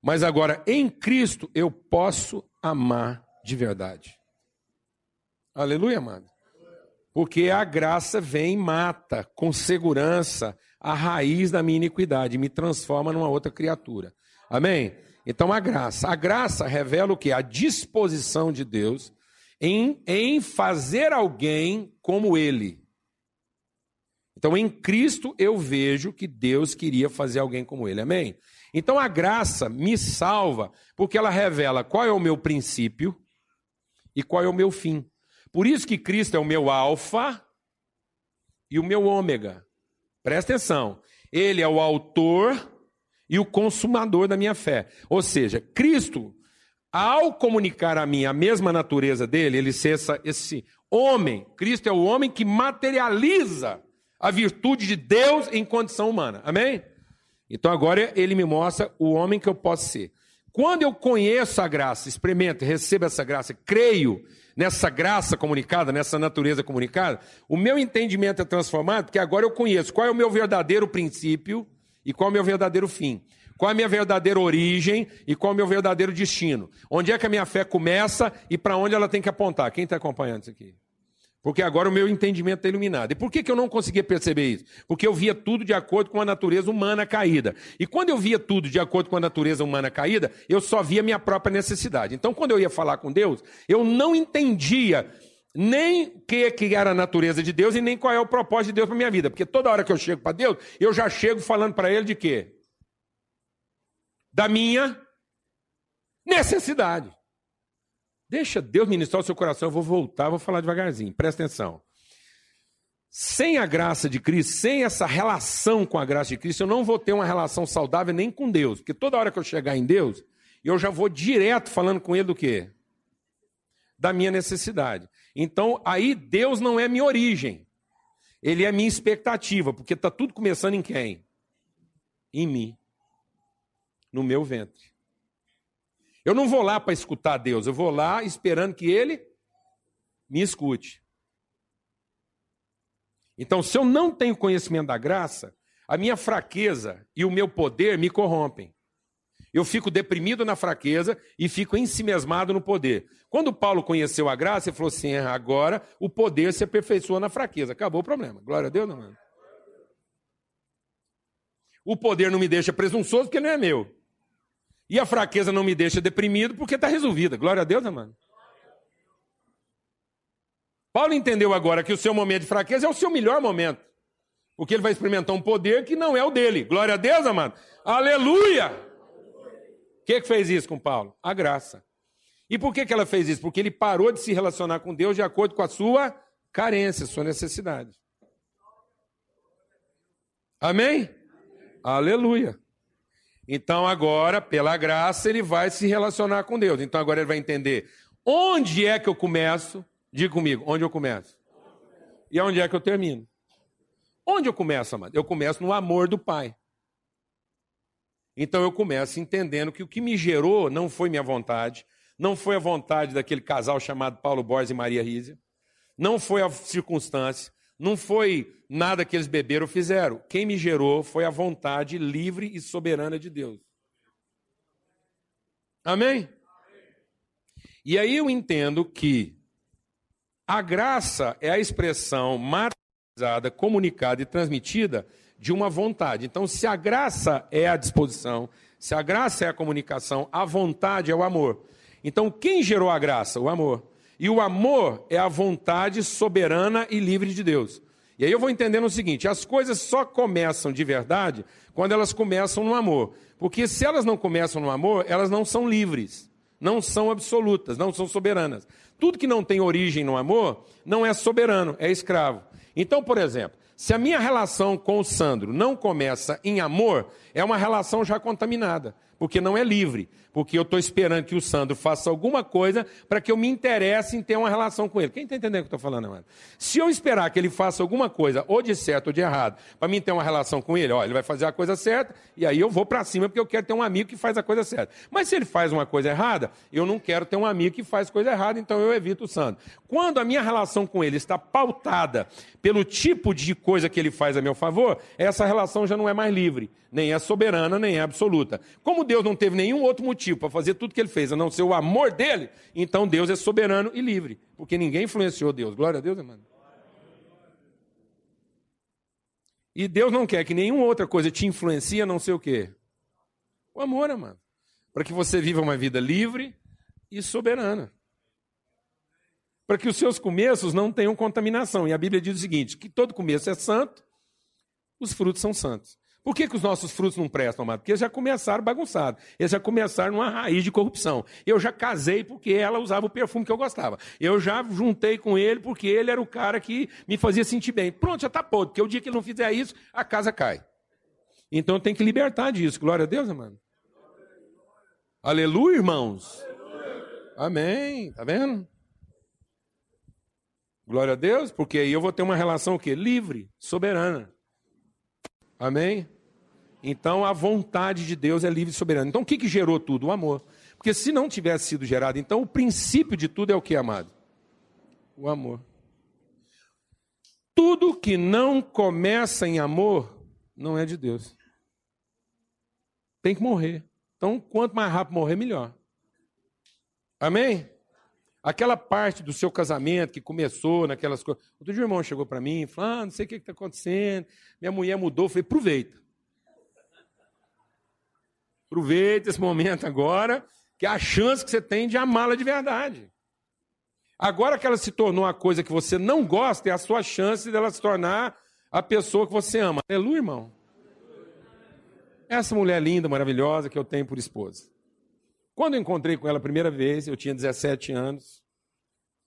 Mas agora, em Cristo, eu posso amar de verdade. Aleluia, amado. Porque a graça vem e mata com segurança a raiz da minha iniquidade, me transforma numa outra criatura. Amém? Então a graça, a graça revela o que? A disposição de Deus em, em fazer alguém como ele. Então, em Cristo eu vejo que Deus queria fazer alguém como ele. Amém? Então, a graça me salva porque ela revela qual é o meu princípio e qual é o meu fim. Por isso que Cristo é o meu alfa e o meu ômega. Presta atenção. Ele é o autor e o consumador da minha fé. Ou seja, Cristo ao comunicar a mim a mesma natureza dele, ele ser essa, esse homem, Cristo é o homem que materializa a virtude de Deus em condição humana. Amém? Então agora ele me mostra o homem que eu posso ser. Quando eu conheço a graça, experimento, recebo essa graça, creio nessa graça comunicada, nessa natureza comunicada, o meu entendimento é transformado, porque agora eu conheço qual é o meu verdadeiro princípio e qual é o meu verdadeiro fim. Qual é a minha verdadeira origem e qual é o meu verdadeiro destino? Onde é que a minha fé começa e para onde ela tem que apontar? Quem está acompanhando isso aqui? Porque agora o meu entendimento está iluminado. E por que, que eu não conseguia perceber isso? Porque eu via tudo de acordo com a natureza humana caída. E quando eu via tudo de acordo com a natureza humana caída, eu só via minha própria necessidade. Então, quando eu ia falar com Deus, eu não entendia nem o que, que era a natureza de Deus e nem qual é o propósito de Deus para minha vida. Porque toda hora que eu chego para Deus, eu já chego falando para Ele de quê? Da minha necessidade. Deixa Deus ministrar o seu coração. Eu vou voltar, vou falar devagarzinho. Presta atenção. Sem a graça de Cristo, sem essa relação com a graça de Cristo, eu não vou ter uma relação saudável nem com Deus. Porque toda hora que eu chegar em Deus, eu já vou direto falando com Ele do quê? Da minha necessidade. Então, aí Deus não é minha origem. Ele é minha expectativa, porque está tudo começando em quem? Em mim no meu ventre. Eu não vou lá para escutar Deus, eu vou lá esperando que Ele me escute. Então, se eu não tenho conhecimento da graça, a minha fraqueza e o meu poder me corrompem. Eu fico deprimido na fraqueza e fico ensimesmado no poder. Quando Paulo conheceu a graça, ele falou assim: ah, agora o poder se aperfeiçoa na fraqueza. Acabou o problema. Glória a Deus, não, mano. O poder não me deixa presunçoso porque não é meu. E a fraqueza não me deixa deprimido porque está resolvida. Glória a Deus, amado. Paulo entendeu agora que o seu momento de fraqueza é o seu melhor momento. Porque ele vai experimentar um poder que não é o dele. Glória a Deus, amado. Aleluia! O que, que fez isso com Paulo? A graça. E por que, que ela fez isso? Porque ele parou de se relacionar com Deus de acordo com a sua carência, sua necessidade. Amém? Aleluia. Então agora, pela graça, ele vai se relacionar com Deus. Então agora ele vai entender onde é que eu começo. Diga comigo, onde eu começo? E onde é que eu termino? Onde eu começo, amado? Eu começo no amor do Pai. Então eu começo entendendo que o que me gerou não foi minha vontade, não foi a vontade daquele casal chamado Paulo Borges e Maria Rízia, não foi a circunstância, não foi nada que eles beberam ou fizeram. Quem me gerou foi a vontade livre e soberana de Deus. Amém? E aí eu entendo que a graça é a expressão materializada, comunicada e transmitida de uma vontade. Então, se a graça é a disposição, se a graça é a comunicação, a vontade é o amor. Então, quem gerou a graça? O amor. E o amor é a vontade soberana e livre de Deus. E aí eu vou entendendo o seguinte: as coisas só começam de verdade quando elas começam no amor. Porque se elas não começam no amor, elas não são livres, não são absolutas, não são soberanas. Tudo que não tem origem no amor não é soberano, é escravo. Então, por exemplo, se a minha relação com o Sandro não começa em amor, é uma relação já contaminada porque não é livre, porque eu estou esperando que o Sandro faça alguma coisa para que eu me interesse em ter uma relação com ele. Quem está entendendo o que eu estou falando, amado? Se eu esperar que ele faça alguma coisa, ou de certo ou de errado, para mim ter uma relação com ele, ó, ele vai fazer a coisa certa, e aí eu vou para cima porque eu quero ter um amigo que faz a coisa certa. Mas se ele faz uma coisa errada, eu não quero ter um amigo que faz coisa errada, então eu evito o Sandro. Quando a minha relação com ele está pautada pelo tipo de coisa que ele faz a meu favor, essa relação já não é mais livre, nem é soberana, nem é absoluta. Como Deus não teve nenhum outro motivo para fazer tudo que ele fez, a não ser o amor dele, então Deus é soberano e livre. Porque ninguém influenciou Deus. Glória a Deus, irmão. E Deus não quer que nenhuma outra coisa te influencie a não ser o quê? O amor, amado. Para que você viva uma vida livre e soberana. Para que os seus começos não tenham contaminação. E a Bíblia diz o seguinte: que todo começo é santo, os frutos são santos. Por que, que os nossos frutos não prestam, amado? Porque eles já começaram bagunçados. Eles já começaram numa raiz de corrupção. Eu já casei porque ela usava o perfume que eu gostava. Eu já juntei com ele porque ele era o cara que me fazia sentir bem. Pronto, já está podre. Porque o dia que ele não fizer isso, a casa cai. Então tem que libertar disso. Glória a Deus, amado. Aleluia, irmãos. Amém. Tá vendo? Glória a Deus, porque aí eu vou ter uma relação o quê? Livre, soberana. Amém? Então a vontade de Deus é livre e soberana. Então o que, que gerou tudo? O amor. Porque se não tivesse sido gerado, então o princípio de tudo é o que, amado? O amor. Tudo que não começa em amor não é de Deus. Tem que morrer. Então, quanto mais rápido morrer, melhor. Amém? Aquela parte do seu casamento que começou naquelas coisas. Outro dia o irmão chegou para mim e falou: ah, não sei o que está acontecendo. Minha mulher mudou. Eu falei: aproveita. Aproveita esse momento agora, que é a chance que você tem de amá-la de verdade. Agora que ela se tornou uma coisa que você não gosta, é a sua chance dela se tornar a pessoa que você ama. Aleluia, irmão. Essa mulher linda, maravilhosa que eu tenho por esposa. Quando eu encontrei com ela a primeira vez, eu tinha 17 anos,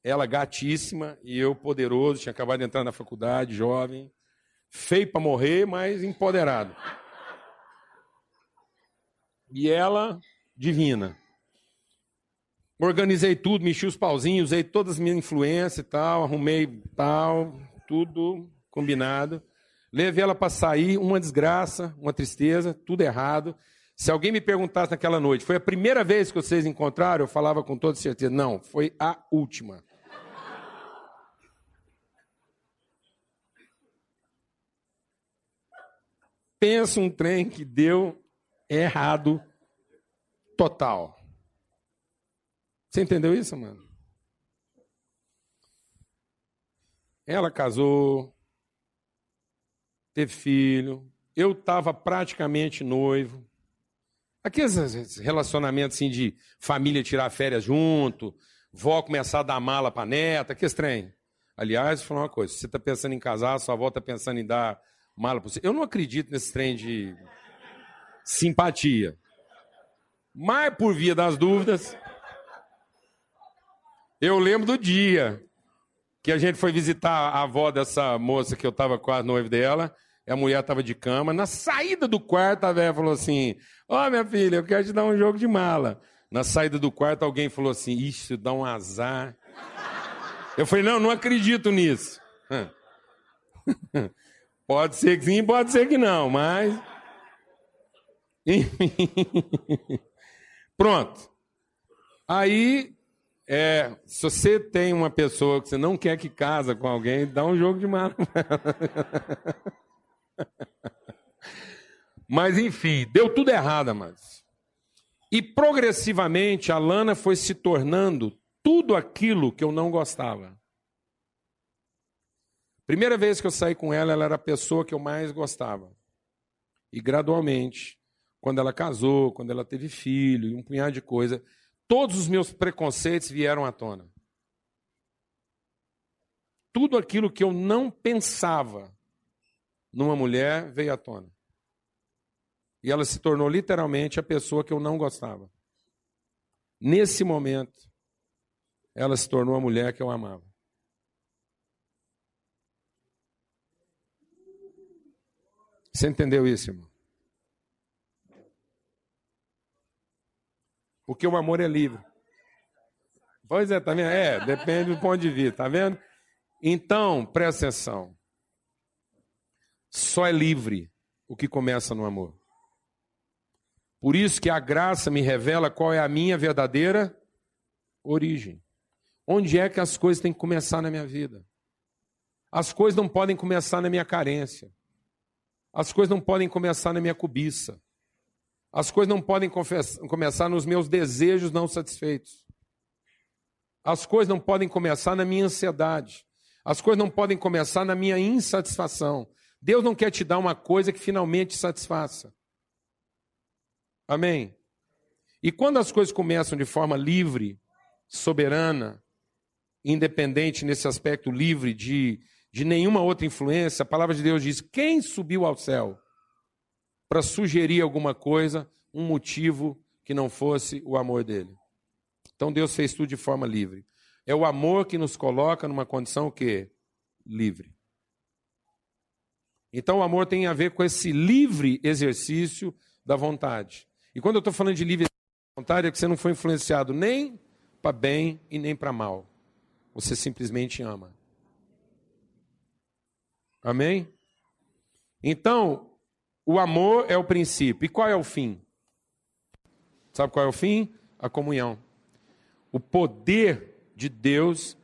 ela gatíssima e eu poderoso, tinha acabado de entrar na faculdade, jovem, feio para morrer, mas empoderado. E ela, divina. Organizei tudo, mexi os pauzinhos, usei todas as minhas influências e tal, arrumei tal, tudo combinado. Levei ela para sair, uma desgraça, uma tristeza, tudo errado. Se alguém me perguntasse naquela noite, foi a primeira vez que vocês encontraram? Eu falava com toda certeza, não, foi a última. Pensa um trem que deu errado total. Você entendeu isso, mano? Ela casou, teve filho, eu estava praticamente noivo. Aqueles relacionamentos assim de família tirar férias junto, vó começar a dar mala para neta, que estranho. Aliás, vou falar uma coisa: se você está pensando em casar, sua avó está pensando em dar mala para você. Eu não acredito nesse trem de simpatia. Mas, por via das dúvidas, eu lembro do dia que a gente foi visitar a avó dessa moça que eu estava quase noivo dela. A mulher estava de cama. Na saída do quarto, a velha falou assim: Ó, oh, minha filha, eu quero te dar um jogo de mala. Na saída do quarto, alguém falou assim: Isso dá um azar. Eu falei: Não, não acredito nisso. pode ser que sim, pode ser que não, mas. Pronto. Aí é, se você tem uma pessoa que você não quer que casa com alguém, dá um jogo de mala. Mas enfim, deu tudo errado, mas. E progressivamente a Lana foi se tornando tudo aquilo que eu não gostava. Primeira vez que eu saí com ela, ela era a pessoa que eu mais gostava. E gradualmente, quando ela casou, quando ela teve filho e um punhado de coisa, todos os meus preconceitos vieram à tona. Tudo aquilo que eu não pensava numa mulher veio à tona. E ela se tornou literalmente a pessoa que eu não gostava. Nesse momento, ela se tornou a mulher que eu amava. Você entendeu isso, irmão? Porque o amor é livre. Pois é, tá vendo? É, depende do ponto de vista, tá vendo? Então, presta atenção. Só é livre o que começa no amor. Por isso que a graça me revela qual é a minha verdadeira origem. Onde é que as coisas têm que começar na minha vida? As coisas não podem começar na minha carência. As coisas não podem começar na minha cobiça. As coisas não podem começar nos meus desejos não satisfeitos. As coisas não podem começar na minha ansiedade. As coisas não podem começar na minha insatisfação. Deus não quer te dar uma coisa que finalmente satisfaça. Amém? E quando as coisas começam de forma livre, soberana, independente nesse aspecto livre de, de nenhuma outra influência, a palavra de Deus diz: quem subiu ao céu? Para sugerir alguma coisa, um motivo que não fosse o amor dele. Então Deus fez tudo de forma livre. É o amor que nos coloca numa condição que livre. Então o amor tem a ver com esse livre exercício da vontade. E quando eu estou falando de livre vontade, é que você não foi influenciado nem para bem e nem para mal. Você simplesmente ama. Amém? Então, o amor é o princípio. E qual é o fim? Sabe qual é o fim? A comunhão. O poder de Deus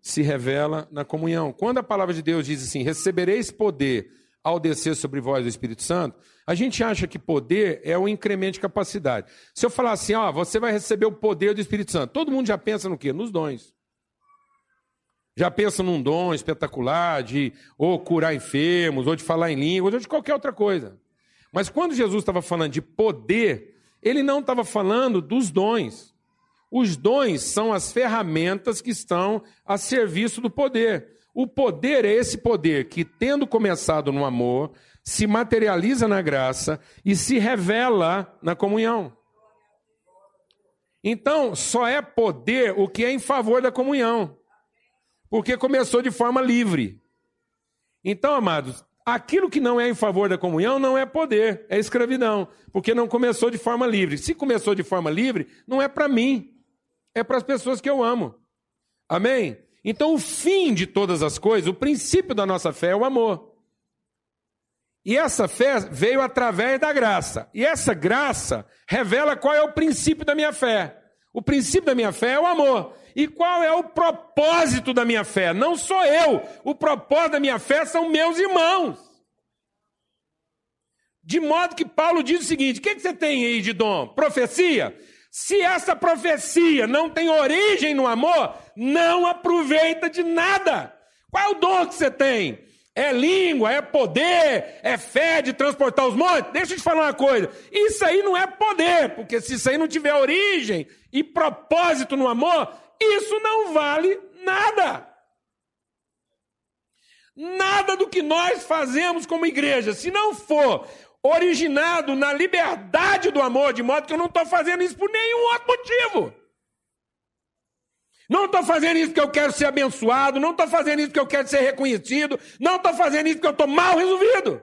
se revela na comunhão. Quando a palavra de Deus diz assim: recebereis poder ao descer sobre vós o Espírito Santo, a gente acha que poder é um incremento de capacidade. Se eu falar assim, ó, você vai receber o poder do Espírito Santo, todo mundo já pensa no quê? Nos dons. Já pensa num dom espetacular de ou curar enfermos, ou de falar em línguas, ou de qualquer outra coisa. Mas quando Jesus estava falando de poder, ele não estava falando dos dons. Os dons são as ferramentas que estão a serviço do poder. O poder é esse poder que, tendo começado no amor, se materializa na graça e se revela na comunhão. Então, só é poder o que é em favor da comunhão, porque começou de forma livre. Então, amados, Aquilo que não é em favor da comunhão não é poder, é escravidão, porque não começou de forma livre. Se começou de forma livre, não é para mim, é para as pessoas que eu amo. Amém? Então, o fim de todas as coisas, o princípio da nossa fé é o amor. E essa fé veio através da graça. E essa graça revela qual é o princípio da minha fé. O princípio da minha fé é o amor. E qual é o propósito da minha fé? Não sou eu. O propósito da minha fé são meus irmãos. De modo que Paulo diz o seguinte: o que, que você tem aí de dom? Profecia? Se essa profecia não tem origem no amor, não aproveita de nada. Qual é o dom que você tem? É língua, é poder, é fé de transportar os montes. Deixa eu te falar uma coisa. Isso aí não é poder, porque se isso aí não tiver origem e propósito no amor, isso não vale nada. Nada do que nós fazemos como igreja, se não for originado na liberdade do amor, de modo que eu não estou fazendo isso por nenhum outro motivo. Não estou fazendo isso porque eu quero ser abençoado, não estou fazendo isso porque eu quero ser reconhecido, não estou fazendo isso porque eu estou mal resolvido.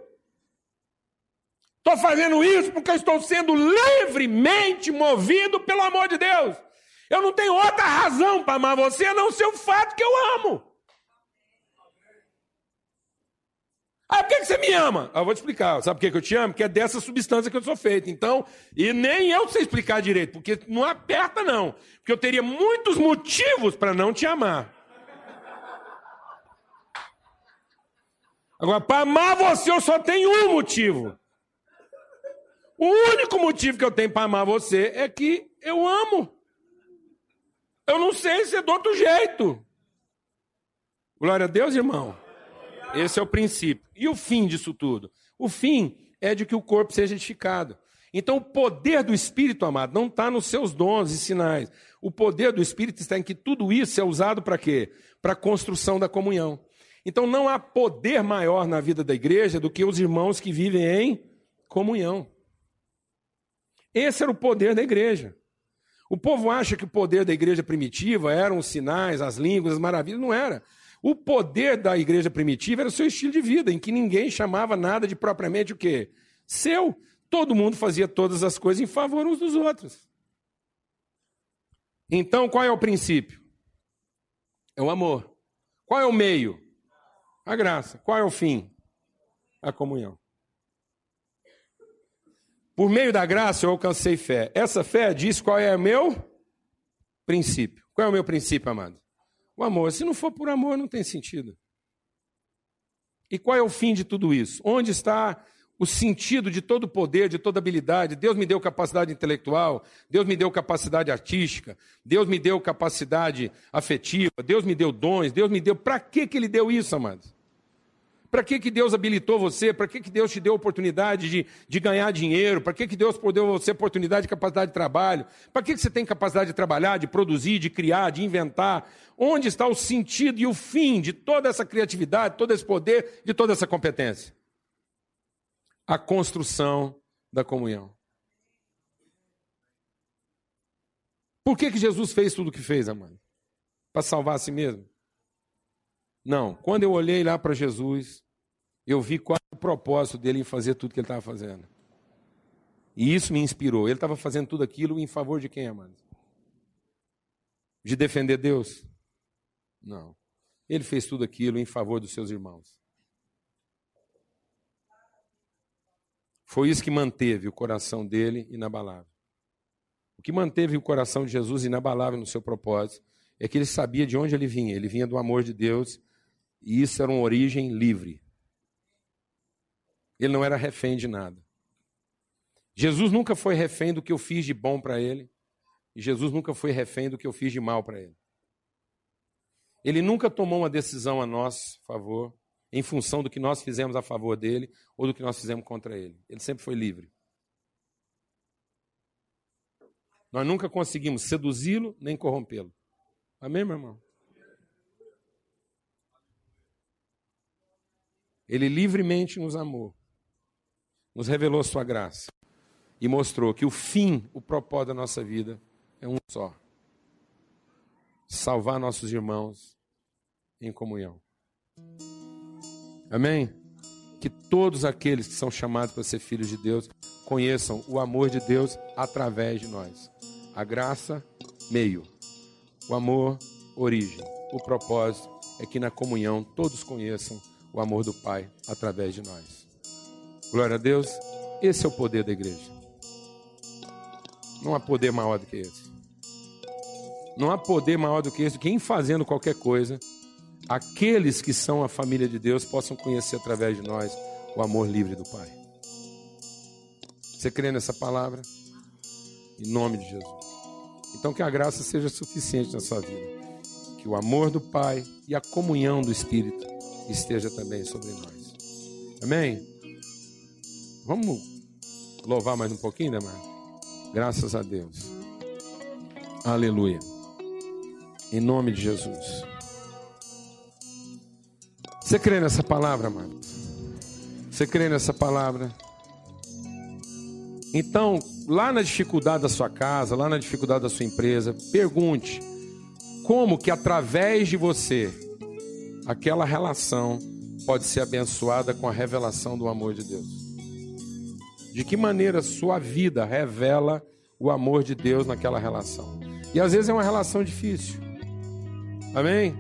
Estou fazendo isso porque eu estou sendo livremente movido pelo amor de Deus. Eu não tenho outra razão para amar você a não ser o fato que eu amo. Ah, por que você me ama? Ah, eu vou te explicar. Sabe por que eu te amo? Porque é dessa substância que eu sou feito. Então, e nem eu sei explicar direito, porque não aperta, não. Porque eu teria muitos motivos para não te amar. Agora, para amar você, eu só tenho um motivo. O único motivo que eu tenho para amar você é que eu amo. Eu não sei se é do outro jeito. Glória a Deus, irmão. Esse é o princípio. E o fim disso tudo? O fim é de que o corpo seja edificado. Então, o poder do Espírito, amado, não está nos seus dons e sinais. O poder do Espírito está em que tudo isso é usado para quê? Para a construção da comunhão. Então, não há poder maior na vida da igreja do que os irmãos que vivem em comunhão. Esse era o poder da igreja. O povo acha que o poder da igreja primitiva eram os sinais, as línguas, as maravilhas. Não era. O poder da igreja primitiva era o seu estilo de vida, em que ninguém chamava nada de propriamente o quê? Seu. Todo mundo fazia todas as coisas em favor uns dos outros. Então, qual é o princípio? É o amor. Qual é o meio? A graça. Qual é o fim? A comunhão. Por meio da graça eu alcancei fé. Essa fé diz qual é o meu princípio. Qual é o meu princípio, amado? O amor. Se não for por amor, não tem sentido. E qual é o fim de tudo isso? Onde está o sentido de todo poder, de toda habilidade? Deus me deu capacidade intelectual, Deus me deu capacidade artística, Deus me deu capacidade afetiva, Deus me deu dons, Deus me deu. Para que, que Ele deu isso, amados? Para que, que Deus habilitou você? Para que, que Deus te deu oportunidade de, de ganhar dinheiro? Para que, que Deus deu você oportunidade de capacidade de trabalho? Para que, que você tem capacidade de trabalhar, de produzir, de criar, de inventar? Onde está o sentido e o fim de toda essa criatividade, todo esse poder, de toda essa competência? A construção da comunhão. Por que, que Jesus fez tudo o que fez, amado? Para salvar a si mesmo? Não, quando eu olhei lá para Jesus, eu vi qual era o propósito dele em fazer tudo que ele estava fazendo. E isso me inspirou. Ele estava fazendo tudo aquilo em favor de quem, amado? De defender Deus? Não. Ele fez tudo aquilo em favor dos seus irmãos. Foi isso que manteve o coração dele inabalável. O que manteve o coração de Jesus inabalável no seu propósito é que ele sabia de onde ele vinha. Ele vinha do amor de Deus e isso era uma origem livre. Ele não era refém de nada. Jesus nunca foi refém do que eu fiz de bom para ele. E Jesus nunca foi refém do que eu fiz de mal para ele. Ele nunca tomou uma decisão a nosso favor, em função do que nós fizemos a favor dele ou do que nós fizemos contra ele. Ele sempre foi livre. Nós nunca conseguimos seduzi-lo nem corrompê-lo. Amém, meu irmão? Ele livremente nos amou, nos revelou sua graça e mostrou que o fim, o propósito da nossa vida é um só: salvar nossos irmãos em comunhão. Amém? Que todos aqueles que são chamados para ser filhos de Deus conheçam o amor de Deus através de nós. A graça, meio. O amor, origem. O propósito é que na comunhão todos conheçam o amor do Pai através de nós. Glória a Deus. Esse é o poder da igreja. Não há poder maior do que esse. Não há poder maior do que esse, que em fazendo qualquer coisa, aqueles que são a família de Deus possam conhecer através de nós o amor livre do Pai. Você crê nessa palavra? Em nome de Jesus. Então que a graça seja suficiente na sua vida. Que o amor do Pai e a comunhão do Espírito esteja também sobre nós. Amém? Vamos louvar mais um pouquinho, né, Mar? Graças a Deus. Aleluia. Em nome de Jesus. Você crê nessa palavra, amado? Você crê nessa palavra? Então, lá na dificuldade da sua casa, lá na dificuldade da sua empresa, pergunte como que através de você aquela relação pode ser abençoada com a revelação do amor de Deus. De que maneira sua vida revela o amor de Deus naquela relação. E às vezes é uma relação difícil. Amém?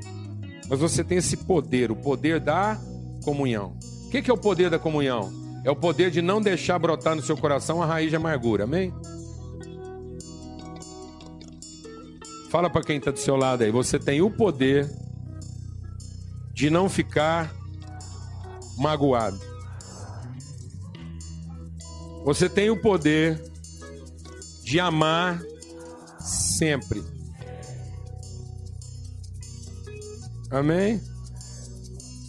Mas você tem esse poder, o poder da comunhão. O que é o poder da comunhão? É o poder de não deixar brotar no seu coração a raiz de amargura. Amém? Fala para quem está do seu lado aí. Você tem o poder de não ficar magoado. Você tem o poder de amar sempre. Amém?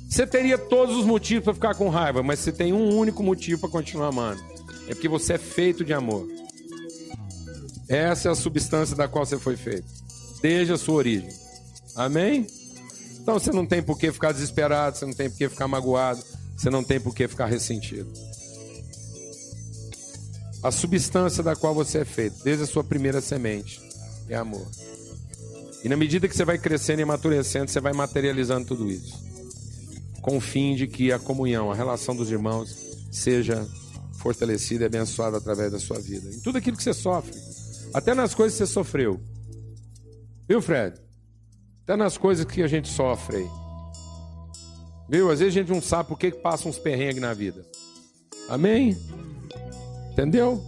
Você teria todos os motivos para ficar com raiva, mas você tem um único motivo para continuar amando. É porque você é feito de amor. Essa é a substância da qual você foi feito, desde a sua origem. Amém? Então você não tem por que ficar desesperado, você não tem por que ficar magoado, você não tem por que ficar ressentido. A substância da qual você é feito, desde a sua primeira semente, é amor. E na medida que você vai crescendo e amadurecendo, você vai materializando tudo isso. Com o fim de que a comunhão, a relação dos irmãos, seja fortalecida e abençoada através da sua vida. Em tudo aquilo que você sofre. Até nas coisas que você sofreu. Viu, Fred? Até nas coisas que a gente sofre aí. Viu? Às vezes a gente não sabe por que passa uns perrengues na vida. Amém? Entendeu?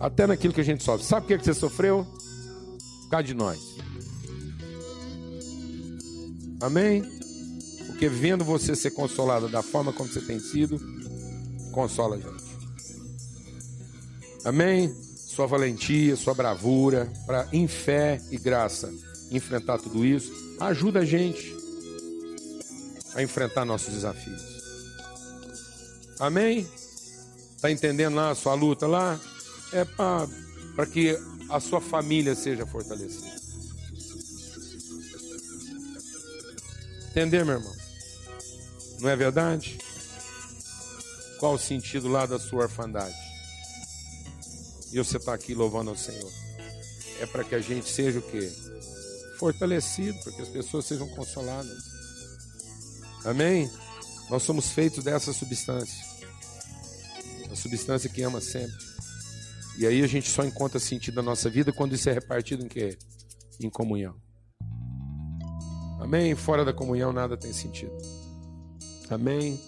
Até naquilo que a gente sofre. Sabe por que você sofreu? Por causa de nós. Amém? Porque vendo você ser consolado da forma como você tem sido, consola a gente. Amém? Sua valentia, sua bravura, para em fé e graça enfrentar tudo isso, ajuda a gente a enfrentar nossos desafios. Amém? Está entendendo lá a sua luta lá? É para que a sua família seja fortalecida. Entender, meu irmão? Não é verdade? Qual o sentido lá da sua orfandade? E você está aqui louvando ao Senhor. É para que a gente seja o quê? Fortalecido, para que as pessoas sejam consoladas. Amém? Nós somos feitos dessa substância. A substância que ama sempre. E aí a gente só encontra sentido na nossa vida quando isso é repartido em quê? Em comunhão. Amém? Fora da comunhão nada tem sentido. Amém?